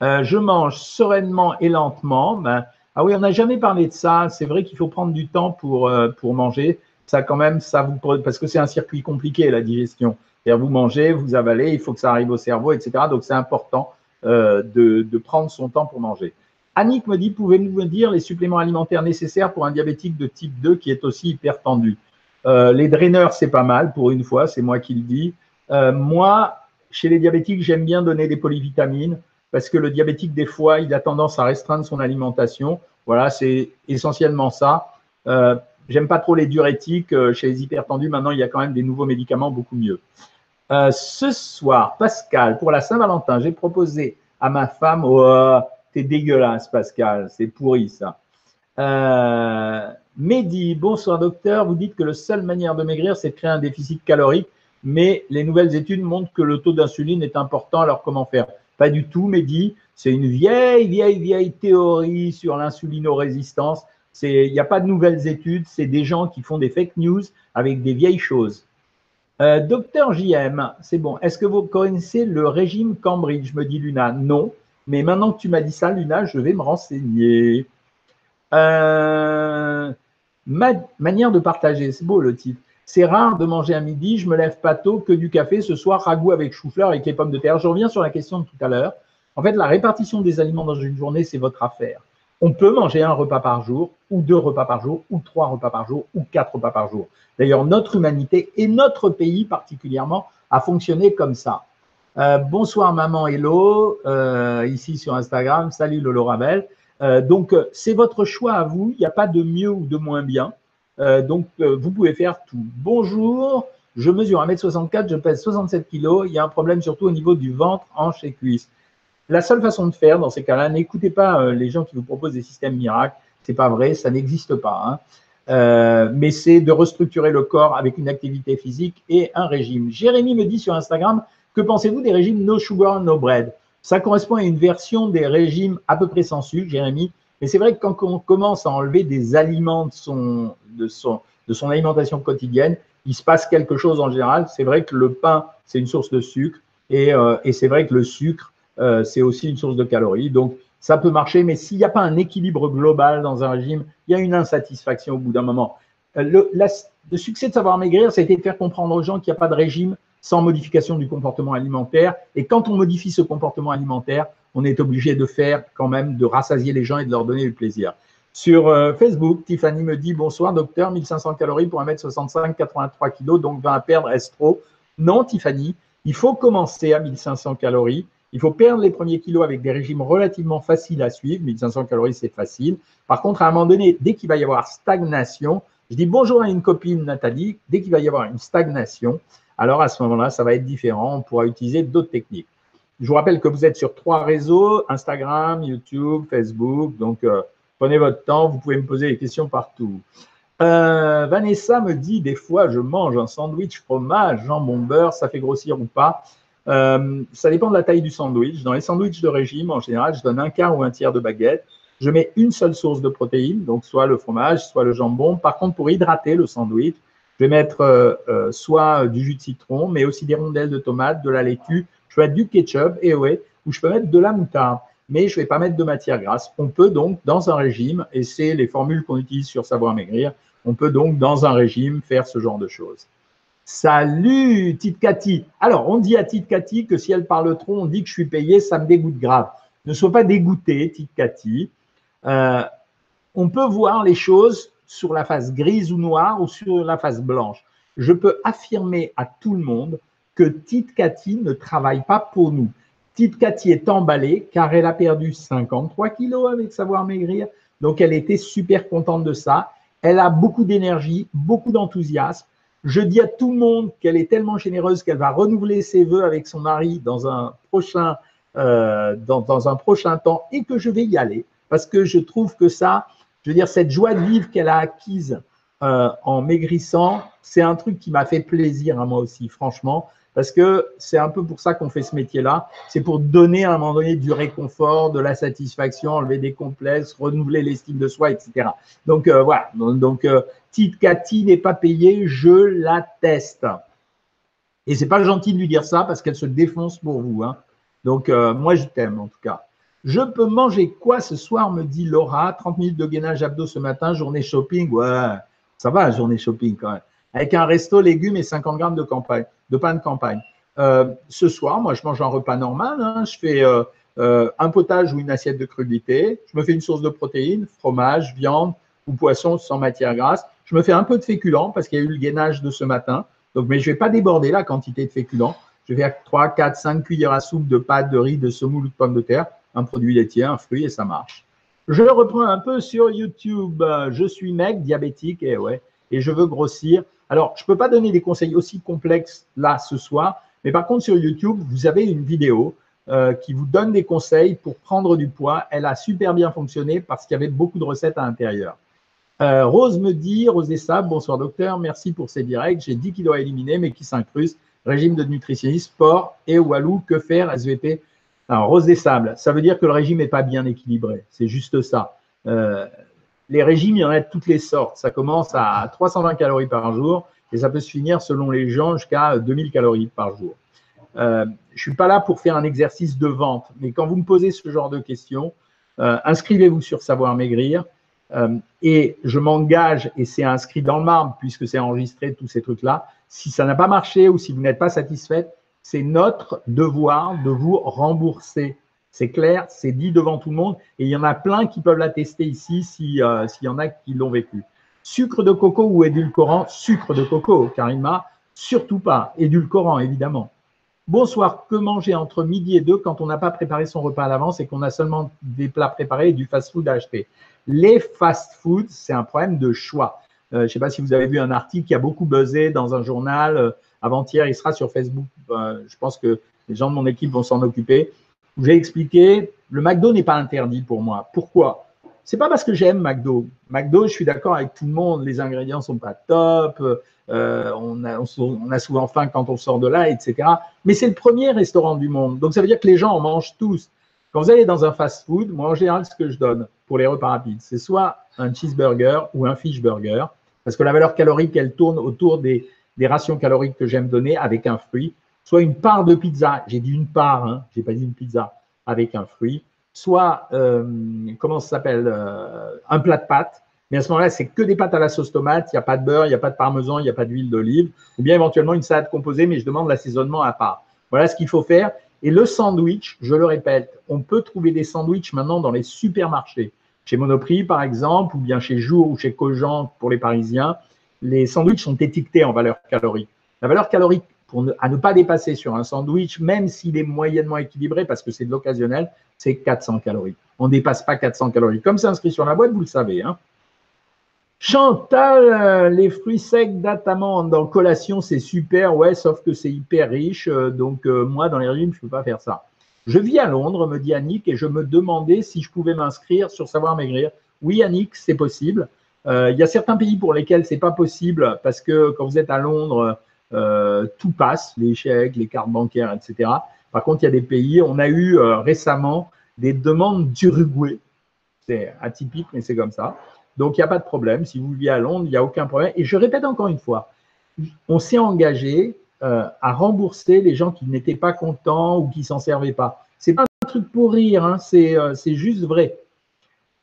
Euh, je mange sereinement et lentement. Ben, ah oui, on n'a jamais parlé de ça. C'est vrai qu'il faut prendre du temps pour, euh, pour manger. Ça, quand même, ça vous parce que c'est un circuit compliqué la digestion. Vous mangez, vous avalez, il faut que ça arrive au cerveau, etc. Donc c'est important de, de, prendre son temps pour manger. Annick me dit, pouvez-vous me dire les suppléments alimentaires nécessaires pour un diabétique de type 2 qui est aussi hyper tendu? Les draineurs, c'est pas mal pour une fois, c'est moi qui le dis. moi, chez les diabétiques, j'aime bien donner des polyvitamines parce que le diabétique, des fois, il a tendance à restreindre son alimentation. Voilà, c'est essentiellement ça. Euh, J'aime pas trop les diurétiques. Euh, chez les hypertendus, maintenant, il y a quand même des nouveaux médicaments beaucoup mieux. Euh, ce soir, Pascal, pour la Saint-Valentin, j'ai proposé à ma femme, oh, t'es dégueulasse, Pascal, c'est pourri ça. Euh, Mehdi, bonsoir docteur, vous dites que la seule manière de maigrir, c'est de créer un déficit calorique, mais les nouvelles études montrent que le taux d'insuline est important, alors comment faire? Pas du tout, Mehdi. C'est une vieille, vieille, vieille théorie sur l'insulinorésistance. Il n'y a pas de nouvelles études, c'est des gens qui font des fake news avec des vieilles choses. Euh, docteur JM, c'est bon. Est-ce que vous connaissez le régime Cambridge? Me dit Luna. Non. Mais maintenant que tu m'as dit ça, Luna, je vais me renseigner. Euh, manière de partager, c'est beau le titre. C'est rare de manger à midi, je me lève pas tôt, que du café, ce soir ragoût avec chou-fleur et les pommes de terre. Je reviens sur la question de tout à l'heure. En fait, la répartition des aliments dans une journée, c'est votre affaire. On peut manger un repas par jour, ou deux repas par jour, ou trois repas par jour, ou quatre repas par jour. D'ailleurs, notre humanité et notre pays particulièrement a fonctionné comme ça. Euh, bonsoir maman Hello, euh, ici sur Instagram. Salut Lolo Rabel. Euh, donc, c'est votre choix à vous. Il n'y a pas de mieux ou de moins bien. Donc, vous pouvez faire tout. Bonjour, je mesure 1m64, je pèse 67 kg. Il y a un problème surtout au niveau du ventre, hanche et cuisse. La seule façon de faire dans ces cas-là, n'écoutez pas les gens qui vous proposent des systèmes miracles. C'est pas vrai, ça n'existe pas. Hein. mais c'est de restructurer le corps avec une activité physique et un régime. Jérémy me dit sur Instagram, que pensez-vous des régimes no sugar, no bread? Ça correspond à une version des régimes à peu près sans sucre, Jérémy, mais c'est vrai que quand on commence à enlever des aliments de son, alimentation quotidienne, il se passe quelque chose en général. C'est vrai que le pain, c'est une source de sucre et, euh, et c'est vrai que le sucre, euh, c'est aussi une source de calories. Donc, ça peut marcher, mais s'il n'y a pas un équilibre global dans un régime, il y a une insatisfaction au bout d'un moment. Euh, le, le, succès de savoir maigrir, été de faire comprendre aux gens qu'il n'y a pas de régime sans modification du comportement alimentaire. Et quand on modifie ce comportement alimentaire, on est obligé de faire quand même, de rassasier les gens et de leur donner du plaisir. Sur euh, Facebook, Tiffany me dit Bonsoir, docteur, 1500 calories pour 1m65, 83 kg, donc 20 à perdre, est-ce trop? Non, Tiffany, il faut commencer à 1500 calories. Il faut perdre les premiers kilos avec des régimes relativement faciles à suivre. 1500 calories, c'est facile. Par contre, à un moment donné, dès qu'il va y avoir stagnation, je dis bonjour à une copine, Nathalie, dès qu'il va y avoir une stagnation, alors à ce moment-là, ça va être différent. On pourra utiliser d'autres techniques. Je vous rappelle que vous êtes sur trois réseaux, Instagram, YouTube, Facebook. Donc, euh, prenez votre temps, vous pouvez me poser des questions partout. Euh, Vanessa me dit, des fois, je mange un sandwich fromage, jambon beurre, ça fait grossir ou pas euh, Ça dépend de la taille du sandwich. Dans les sandwichs de régime, en général, je donne un quart ou un tiers de baguette. Je mets une seule source de protéines, donc soit le fromage, soit le jambon. Par contre, pour hydrater le sandwich, je vais mettre soit du jus de citron, mais aussi des rondelles de tomates, de la laitue, je peux mettre du ketchup, et ouais, ou je peux mettre de la moutarde, mais je ne vais pas mettre de matière grasse. On peut donc, dans un régime, et c'est les formules qu'on utilise sur Savoir Maigrir, on peut donc, dans un régime, faire ce genre de choses. Salut, Tite Cathy. Alors, on dit à Tite Cathy que si elle parle trop, on dit que je suis payé, ça me dégoûte grave. Ne sois pas dégoûté, Tite Cathy. Euh, on peut voir les choses sur la face grise ou noire ou sur la face blanche. Je peux affirmer à tout le monde que Tite Cathy ne travaille pas pour nous. Tite Cathy est emballée car elle a perdu 53 kilos avec Savoir Maigrir. Donc, elle était super contente de ça. Elle a beaucoup d'énergie, beaucoup d'enthousiasme. Je dis à tout le monde qu'elle est tellement généreuse qu'elle va renouveler ses voeux avec son mari dans un prochain, euh, dans, un prochain temps et que je vais y aller parce que je trouve que ça, je veux dire, cette joie de vivre qu'elle a acquise euh, en maigrissant, c'est un truc qui m'a fait plaisir à moi aussi, franchement parce que c'est un peu pour ça qu'on fait ce métier-là. C'est pour donner à un moment donné du réconfort, de la satisfaction, enlever des complexes, renouveler l'estime de soi, etc. Donc euh, voilà. Donc euh, Tite Cathy n'est pas payée, je l'atteste. Et c'est pas gentil de lui dire ça parce qu'elle se défonce pour vous. Hein. Donc euh, moi je t'aime en tout cas. Je peux manger quoi ce soir me dit Laura. 30 minutes de gainage abdos ce matin, journée shopping. Ouais, ça va, journée shopping quand même avec un resto, légumes et 50 grammes de, campagne, de pain de campagne. Euh, ce soir, moi, je mange un repas normal. Hein. je fais euh, euh, un potage ou une assiette de crudité. Je me fais une source de protéines, fromage, viande ou poisson sans matière grasse. Je me fais un peu de féculents parce qu'il y a eu le gainage de ce matin. Donc, mais je vais pas déborder la quantité de féculents. Je vais à 3, 4, 5 cuillères à soupe de pâte, de riz, de semoule ou de pommes de terre, un produit laitier, un fruit et ça marche. Je reprends un peu sur YouTube. Je suis mec, diabétique, et ouais, et je veux grossir. Alors, je ne peux pas donner des conseils aussi complexes là ce soir, mais par contre, sur YouTube, vous avez une vidéo euh, qui vous donne des conseils pour prendre du poids. Elle a super bien fonctionné parce qu'il y avait beaucoup de recettes à l'intérieur. Euh, Rose me dit, Rose Dessab, bonsoir docteur, merci pour ces directs. J'ai 10 kilos à éliminer, mais qui s'incrustent. Régime de nutritionniste, sport et Walou, que faire SVP Alors, Rose des Sables, ça veut dire que le régime n'est pas bien équilibré. C'est juste ça. Euh, les régimes, il y en a de toutes les sortes. Ça commence à 320 calories par jour et ça peut se finir selon les gens jusqu'à 2000 calories par jour. Euh, je ne suis pas là pour faire un exercice de vente, mais quand vous me posez ce genre de questions, euh, inscrivez-vous sur Savoir Maigrir et je m'engage, et c'est inscrit dans le marbre puisque c'est enregistré, tous ces trucs-là. Si ça n'a pas marché ou si vous n'êtes pas satisfaite, c'est notre devoir de vous rembourser c'est clair, c'est dit devant tout le monde et il y en a plein qui peuvent l'attester ici euh, s'il y en a qui l'ont vécu. Sucre de coco ou édulcorant? Sucre de coco, Karima, surtout pas. Édulcorant, évidemment. Bonsoir, que manger entre midi et deux quand on n'a pas préparé son repas à l'avance et qu'on a seulement des plats préparés et du fast-food à acheter? Les fast-foods, c'est un problème de choix. Euh, je ne sais pas si vous avez vu un article qui a beaucoup buzzé dans un journal euh, avant-hier, il sera sur Facebook. je pense que les gens de mon équipe vont s'en occuper j'ai expliqué, le McDo n'est pas interdit pour moi. Pourquoi? C'est pas parce que j'aime McDo. McDo, je suis d'accord avec tout le monde, les ingrédients sont pas top, euh, on, a, on, a, souvent faim quand on sort de là, etc. Mais c'est le premier restaurant du monde. Donc ça veut dire que les gens en mangent tous. Quand vous allez dans un fast-food, moi en général, ce que je donne pour les repas rapides, c'est soit un cheeseburger ou un fish burger, parce que la valeur calorique, elle tourne autour des, des rations caloriques que j'aime donner avec un fruit soit une part de pizza, j'ai dit une part, hein, j'ai pas dit une pizza, avec un fruit, soit, euh, comment ça s'appelle, euh, un plat de pâtes, mais à ce moment-là, c'est que des pâtes à la sauce tomate, il n'y a pas de beurre, il n'y a pas de parmesan, il n'y a pas d'huile d'olive, ou bien éventuellement une salade composée, mais je demande l'assaisonnement à part. Voilà ce qu'il faut faire. Et le sandwich, je le répète, on peut trouver des sandwichs maintenant dans les supermarchés. Chez Monoprix, par exemple, ou bien chez Jour ou chez Cogent pour les Parisiens, les sandwichs sont étiquetés en valeur calorique. La valeur calorique à ne pas dépasser sur un sandwich, même s'il est moyennement équilibré, parce que c'est de l'occasionnel, c'est 400 calories. On ne dépasse pas 400 calories. Comme c'est inscrit sur la boîte, vous le savez. Hein. Chantal, euh, les fruits secs d'atamande en collation, c'est super, ouais, sauf que c'est hyper riche. Euh, donc, euh, moi, dans les régimes, je ne peux pas faire ça. Je vis à Londres, me dit Annick, et je me demandais si je pouvais m'inscrire sur Savoir Maigrir. Oui, Annick, c'est possible. Il y a certains pays pour lesquels c'est pas possible parce que quand vous êtes à Londres, euh, tout passe, les chèques, les cartes bancaires, etc. Par contre, il y a des pays, on a eu euh, récemment des demandes d'Uruguay. C'est atypique, mais c'est comme ça. Donc, il n'y a pas de problème. Si vous vivez à Londres, il n'y a aucun problème. Et je répète encore une fois, on s'est engagé euh, à rembourser les gens qui n'étaient pas contents ou qui s'en servaient pas. C'est pas un truc pour rire, hein, c'est juste vrai.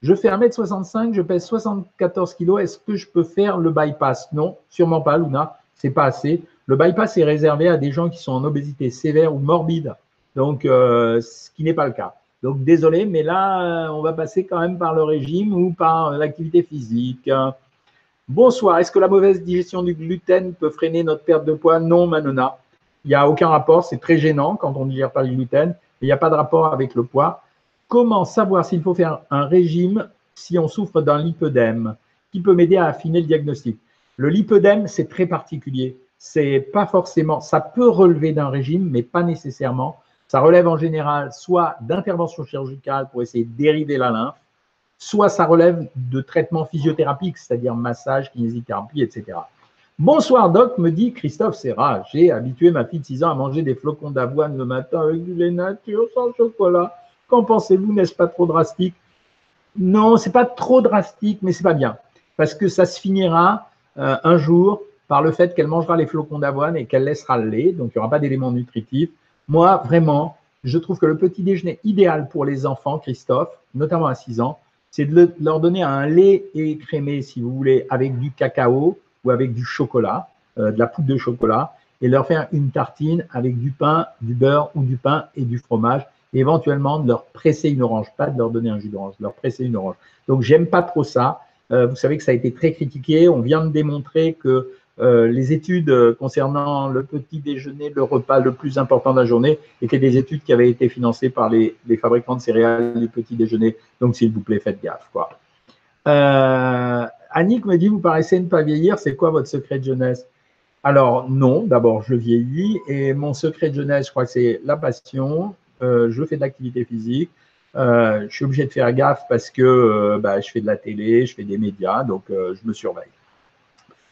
Je fais 1m65, je pèse 74 kg. Est-ce que je peux faire le bypass? Non, sûrement pas, Luna. C'est pas assez. Le bypass est réservé à des gens qui sont en obésité sévère ou morbide, donc euh, ce qui n'est pas le cas. Donc désolé, mais là, on va passer quand même par le régime ou par l'activité physique. Bonsoir, est-ce que la mauvaise digestion du gluten peut freiner notre perte de poids? Non, Manona. Il n'y a aucun rapport, c'est très gênant quand on ne digère pas le gluten, il n'y a pas de rapport avec le poids. Comment savoir s'il faut faire un régime si on souffre d'un lipœdème Qui peut m'aider à affiner le diagnostic? Le lipœdème, c'est très particulier. C'est pas forcément, ça peut relever d'un régime, mais pas nécessairement. Ça relève en général soit d'intervention chirurgicale pour essayer de dériver la lymphe, soit ça relève de traitements physiothérapiques, c'est-à-dire massage, kinésithérapie, etc. Bonsoir Doc, me dit Christophe Serra. J'ai habitué ma fille de 6 ans à manger des flocons d'avoine le matin avec du lait nature sans chocolat. Qu'en pensez-vous N'est-ce pas trop drastique? Non, c'est pas trop drastique, mais c'est pas bien. Parce que ça se finira euh, un jour par le fait qu'elle mangera les flocons d'avoine et qu'elle laissera le lait, donc il n'y aura pas d'éléments nutritifs. Moi, vraiment, je trouve que le petit déjeuner idéal pour les enfants, Christophe, notamment à 6 ans, c'est de leur donner un lait écrémé, si vous voulez, avec du cacao ou avec du chocolat, euh, de la poudre de chocolat, et leur faire une tartine avec du pain, du beurre ou du pain et du fromage éventuellement de leur presser une orange, pas de leur donner un jus d'orange, de leur presser une orange. Donc, j'aime pas trop ça. Euh, vous savez que ça a été très critiqué. On vient de démontrer que euh, les études concernant le petit déjeuner, le repas le plus important de la journée, étaient des études qui avaient été financées par les, fabricants de céréales du petit déjeuner. Donc, s'il vous plaît, faites gaffe. Quoi. Euh, Annick me dit, vous paraissez ne pas vieillir, c'est quoi votre secret de jeunesse? Alors, non, d'abord, je vieillis et mon secret de jeunesse, je crois que c'est la passion, euh, je fais de l'activité physique. Euh, je suis obligé de faire gaffe parce que euh, bah, je fais de la télé, je fais des médias, donc je me surveille.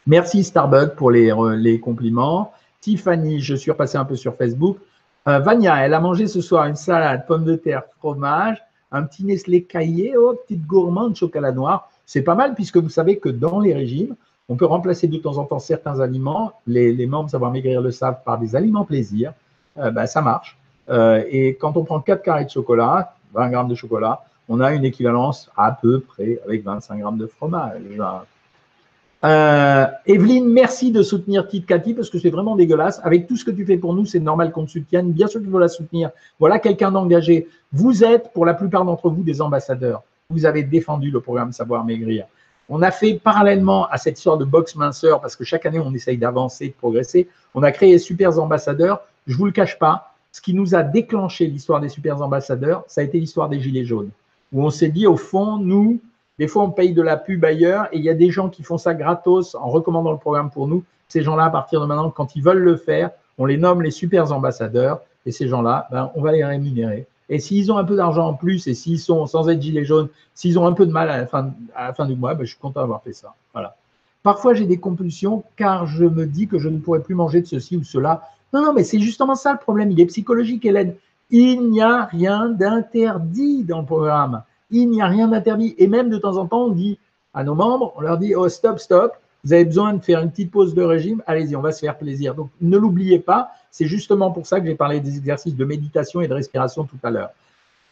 Merci Starbucks pour les, compliments. Tiffany, je suis repassé un peu sur Facebook. Vania, elle a mangé ce soir une salade, pommes de terre, fromage, un petit Nestlé caillé, oh, petite gourmande, chocolat noir. C'est pas mal puisque vous savez que dans les régimes, on peut remplacer de temps en temps certains aliments. Les, les membres Savoir Maigrir le savent par des aliments plaisir. bah, ça marche. Euh, et quand on prend 4 carrés de chocolat, 20 grammes de chocolat, on a une équivalence à peu près avec 25 grammes de fromage. Euh, Evelyne, merci de soutenir Tite Cathy parce que c'est vraiment dégueulasse. Avec tout ce que tu fais pour nous, c'est normal qu'on te soutienne. Bien sûr qu'il faut la soutenir. Voilà quelqu'un d'engagé. Vous êtes, pour la plupart d'entre vous, des ambassadeurs. Vous avez défendu le programme Savoir Maigrir. On a fait parallèlement à cette sorte de box minceur, parce que chaque année, on essaye d'avancer, de progresser. On a créé Super Ambassadeurs. Je ne vous le cache pas, ce qui nous a déclenché l'histoire des super ambassadeurs, ça a été l'histoire des Gilets jaunes, où on s'est dit, au fond, nous, des fois, on paye de la pub ailleurs et il y a des gens qui font ça gratos en recommandant le programme pour nous. Ces gens-là, à partir de maintenant, quand ils veulent le faire, on les nomme les super ambassadeurs et ces gens-là, ben, on va les rémunérer. Et s'ils ont un peu d'argent en plus et s'ils sont sans être gilets jaunes, s'ils ont un peu de mal à la fin, à du mois, ben, je suis content d'avoir fait ça. Voilà. Parfois, j'ai des compulsions car je me dis que je ne pourrais plus manger de ceci ou cela non, non, mais c'est justement ça le problème. Il est psychologique, Hélène. Il n'y a rien d'interdit dans le programme. Il n'y a rien d'interdit. Et même de temps en temps, on dit à nos membres, on leur dit, oh, stop, stop, vous avez besoin de faire une petite pause de régime, allez-y, on va se faire plaisir. Donc, ne l'oubliez pas, c'est justement pour ça que j'ai parlé des exercices de méditation et de respiration tout à l'heure.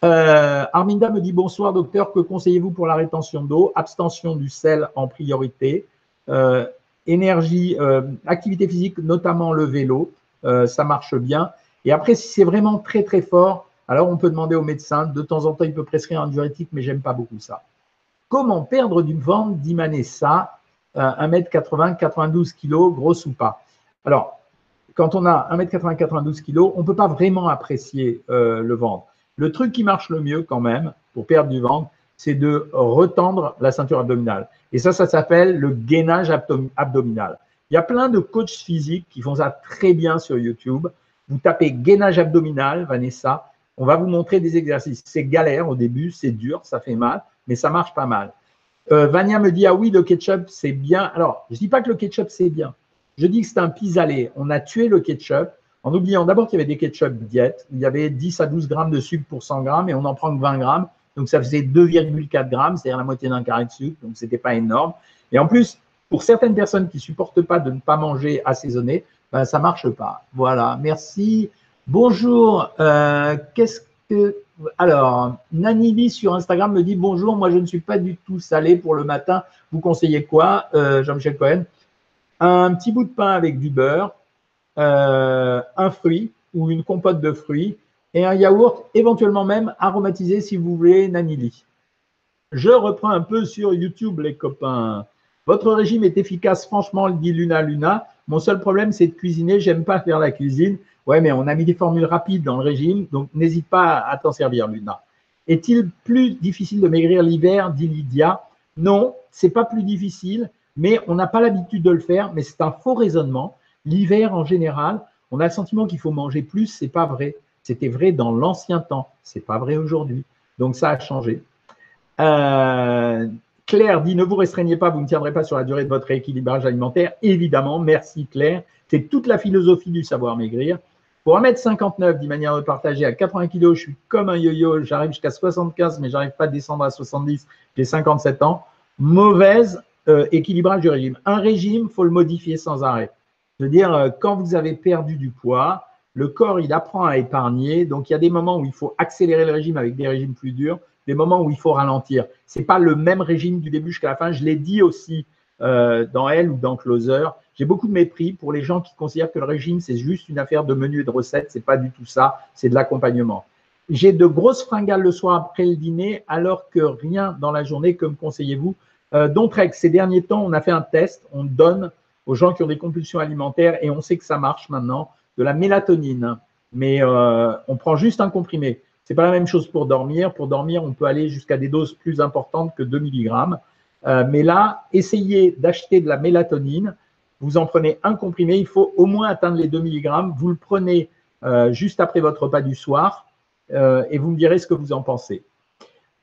Euh, Arminda me dit bonsoir docteur, que conseillez-vous pour la rétention d'eau? Abstention du sel en priorité, euh, énergie, euh, activité physique, notamment le vélo, euh, ça marche bien. Et après, si c'est vraiment très très fort, alors on peut demander au médecin. De temps en temps, il peut prescrire un diurétique, mais j'aime pas beaucoup ça. Comment perdre du ventre d'Imanessa, 1m80, 92 kg, grosse ou pas? Alors, quand on a 1m80, 92 kg, on ne peut pas vraiment apprécier euh, le ventre. Le truc qui marche le mieux quand même pour perdre du ventre, c'est de retendre la ceinture abdominale. Et ça, ça s'appelle le gainage abdominal. Il y a plein de coachs physiques qui font ça très bien sur YouTube. Vous tapez gainage abdominal, Vanessa. On va vous montrer des exercices. C'est galère au début, c'est dur, ça fait mal, mais ça marche pas mal. Euh, Vania me dit Ah oui, le ketchup, c'est bien. Alors, je ne dis pas que le ketchup, c'est bien. Je dis que c'est un pis-aller. On a tué le ketchup en oubliant d'abord qu'il y avait des ketchup diète. Il y avait 10 à 12 grammes de sucre pour 100 grammes et on en prend que 20 grammes. Donc, ça faisait 2,4 grammes, c'est-à-dire la moitié d'un carré de sucre. Donc, ce n'était pas énorme. Et en plus, pour certaines personnes qui ne supportent pas de ne pas manger assaisonné, ben, ça ne marche pas. Voilà, merci. Bonjour, euh, qu'est-ce que. Alors, Nanili sur Instagram me dit bonjour, moi je ne suis pas du tout salé pour le matin. Vous conseillez quoi, euh, Jean-Michel Cohen? Un petit bout de pain avec du beurre, un fruit ou une compote de fruits et un yaourt, éventuellement même aromatisé si vous voulez, Nanili. Je reprends un peu sur YouTube, les copains. Votre régime est efficace, franchement, dit Luna Luna. Mon seul problème, c'est de cuisiner. J'aime pas faire la cuisine. Ouais, mais on a mis des formules rapides dans le régime, donc n'hésite pas à t'en servir, Luna. Est-il plus difficile de maigrir l'hiver, dit Lydia? Non, c'est pas plus difficile, mais on n'a pas l'habitude de le faire, mais c'est un faux raisonnement. L'hiver, en général, on a le sentiment qu'il faut manger plus, c'est pas vrai. C'était vrai dans l'ancien temps, c'est pas vrai aujourd'hui. Donc ça a changé. Euh, Claire dit ne vous restreignez pas, vous ne tiendrez pas sur la durée de votre rééquilibrage alimentaire. Évidemment, merci Claire. C'est toute la philosophie du savoir maigrir. Pour 1m59, d'une manière de partager, à 80 kg, je suis comme un yo-yo, j'arrive jusqu'à 75, mais j'arrive pas à descendre à 70, j'ai 57 ans. Mauvaise euh, équilibrage du régime. Un régime, faut le modifier sans arrêt. C'est-à-dire, euh, quand vous avez perdu du poids, le corps, il apprend à épargner. Donc, il y a des moments où il faut accélérer le régime avec des régimes plus durs, des moments où il faut ralentir. Ce n'est pas le même régime du début jusqu'à la fin. Je l'ai dit aussi euh, dans Elle ou dans Closer. J'ai beaucoup de mépris pour les gens qui considèrent que le régime, c'est juste une affaire de menu et de recettes. C'est pas du tout ça. C'est de l'accompagnement. J'ai de grosses fringales le soir après le dîner, alors que rien dans la journée. Que me conseillez-vous euh, Donc, ces derniers temps, on a fait un test. On donne aux gens qui ont des compulsions alimentaires et on sait que ça marche maintenant de la mélatonine. Mais euh, on prend juste un comprimé. C'est pas la même chose pour dormir. Pour dormir, on peut aller jusqu'à des doses plus importantes que 2 mg. Euh, mais là, essayez d'acheter de la mélatonine. Vous en prenez un comprimé. Il faut au moins atteindre les 2 mg. Vous le prenez euh, juste après votre repas du soir et vous me direz ce que vous en pensez.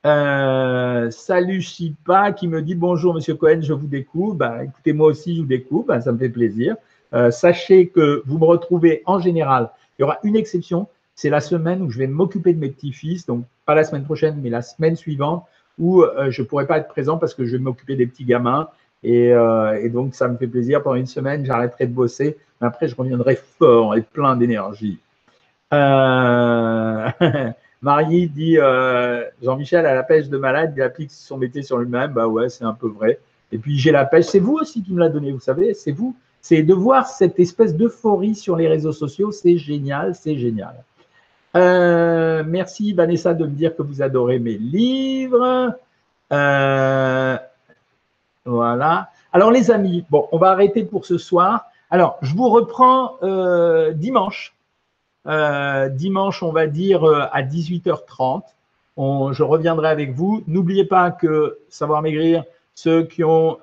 salut Chipa qui me dit bonjour Monsieur Cohen, je vous découvre. Bah, écoutez, moi aussi je vous découvre, bah, ça me fait plaisir. Euh, sachez que vous me retrouvez en général. Il y aura une exception, c'est la semaine où je vais m'occuper de mes petits-fils, donc pas la semaine prochaine, mais la semaine suivante, où euh, je ne pourrai pas être présent parce que je vais m'occuper des petits gamins. Et, euh, et, donc, ça me fait plaisir. Pendant une semaine, j'arrêterai de bosser. Mais après, je reviendrai fort et plein d'énergie. Euh, Marie dit Jean-Michel à la pêche de malade, il applique son métier sur lui-même. Bah ouais, c'est un peu vrai. Et puis, j'ai la pêche. C'est vous aussi qui me l'a donné, vous savez. C'est vous c'est de voir cette espèce d'euphorie sur les réseaux sociaux, c'est génial, c'est génial. Euh, merci Vanessa de me dire que vous adorez mes livres. Euh, voilà. Alors les amis, bon, on va arrêter pour ce soir. Alors, je vous reprends euh, dimanche. dimanche, on va dire à 18h30. je reviendrai avec vous. N'oubliez pas que Savoir Maigrir, ceux qui, ont,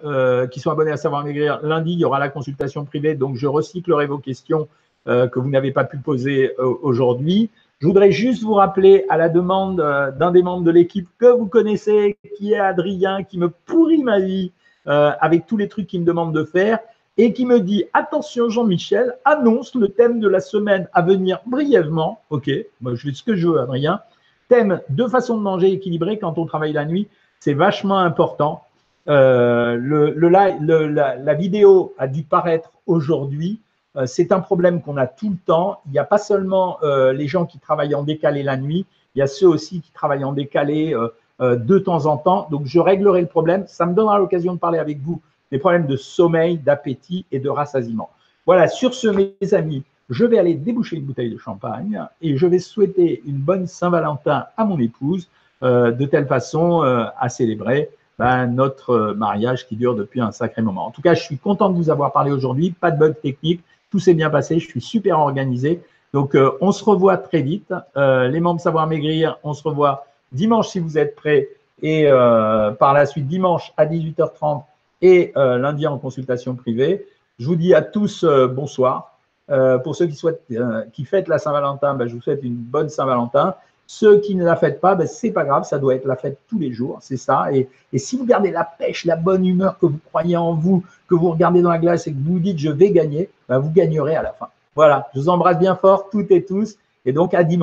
qui sont abonnés à Savoir Maigrir, lundi, il y aura la consultation privée. Donc, je recyclerai vos questions que vous n'avez pas pu poser aujourd'hui. Je voudrais juste vous rappeler à la demande d'un des membres de l'équipe que vous connaissez, qui est Adrien, qui me pourrit ma vie avec tous les trucs qu'il me demande de faire et qui me dit attention Jean-Michel, annonce le thème de la semaine à venir brièvement. Ok, moi je fais ce que je veux, Adrien. Thème de façon de manger équilibrée quand on travaille la nuit, c'est vachement important. Euh, la, vidéo a dû paraître aujourd'hui. Euh, c'est un problème qu'on a tout le temps. Il n'y a pas seulement euh, les gens qui travaillent en décalé la nuit, il y a ceux aussi qui travaillent en décalé de temps en temps. Donc, je réglerai le problème. Ça me donnera l'occasion de parler avec vous des problèmes de sommeil, d'appétit et de rassasiement. Voilà, sur ce, mes amis, je vais aller déboucher une bouteille de champagne et je vais souhaiter une bonne Saint-Valentin à mon épouse, de telle façon à célébrer ben, notre euh, mariage qui dure depuis un sacré moment. En tout cas, je suis content de vous avoir parlé aujourd'hui. Pas de bug technique. Tout s'est bien passé. Je suis super organisé. Donc, euh, on se revoit très vite. Euh, les membres Savoir Maigrir, on se revoit dimanche si vous êtes prêts. Et par la suite, dimanche à 18h30 et lundi en consultation privée. Je vous dis à tous bonsoir. pour ceux qui souhaitent, qui fêtent la Saint-Valentin, ben, je vous souhaite une bonne Saint-Valentin. Ceux qui ne la fêtent pas, ben, c'est pas grave, ça doit être la fête tous les jours, c'est ça. Et, si vous gardez la pêche, la bonne humeur, que vous croyez en vous, que vous regardez dans la glace et que vous dites je vais gagner, ben, vous gagnerez à la fin. Voilà, je vous embrasse bien fort toutes et tous, et donc à dimanche.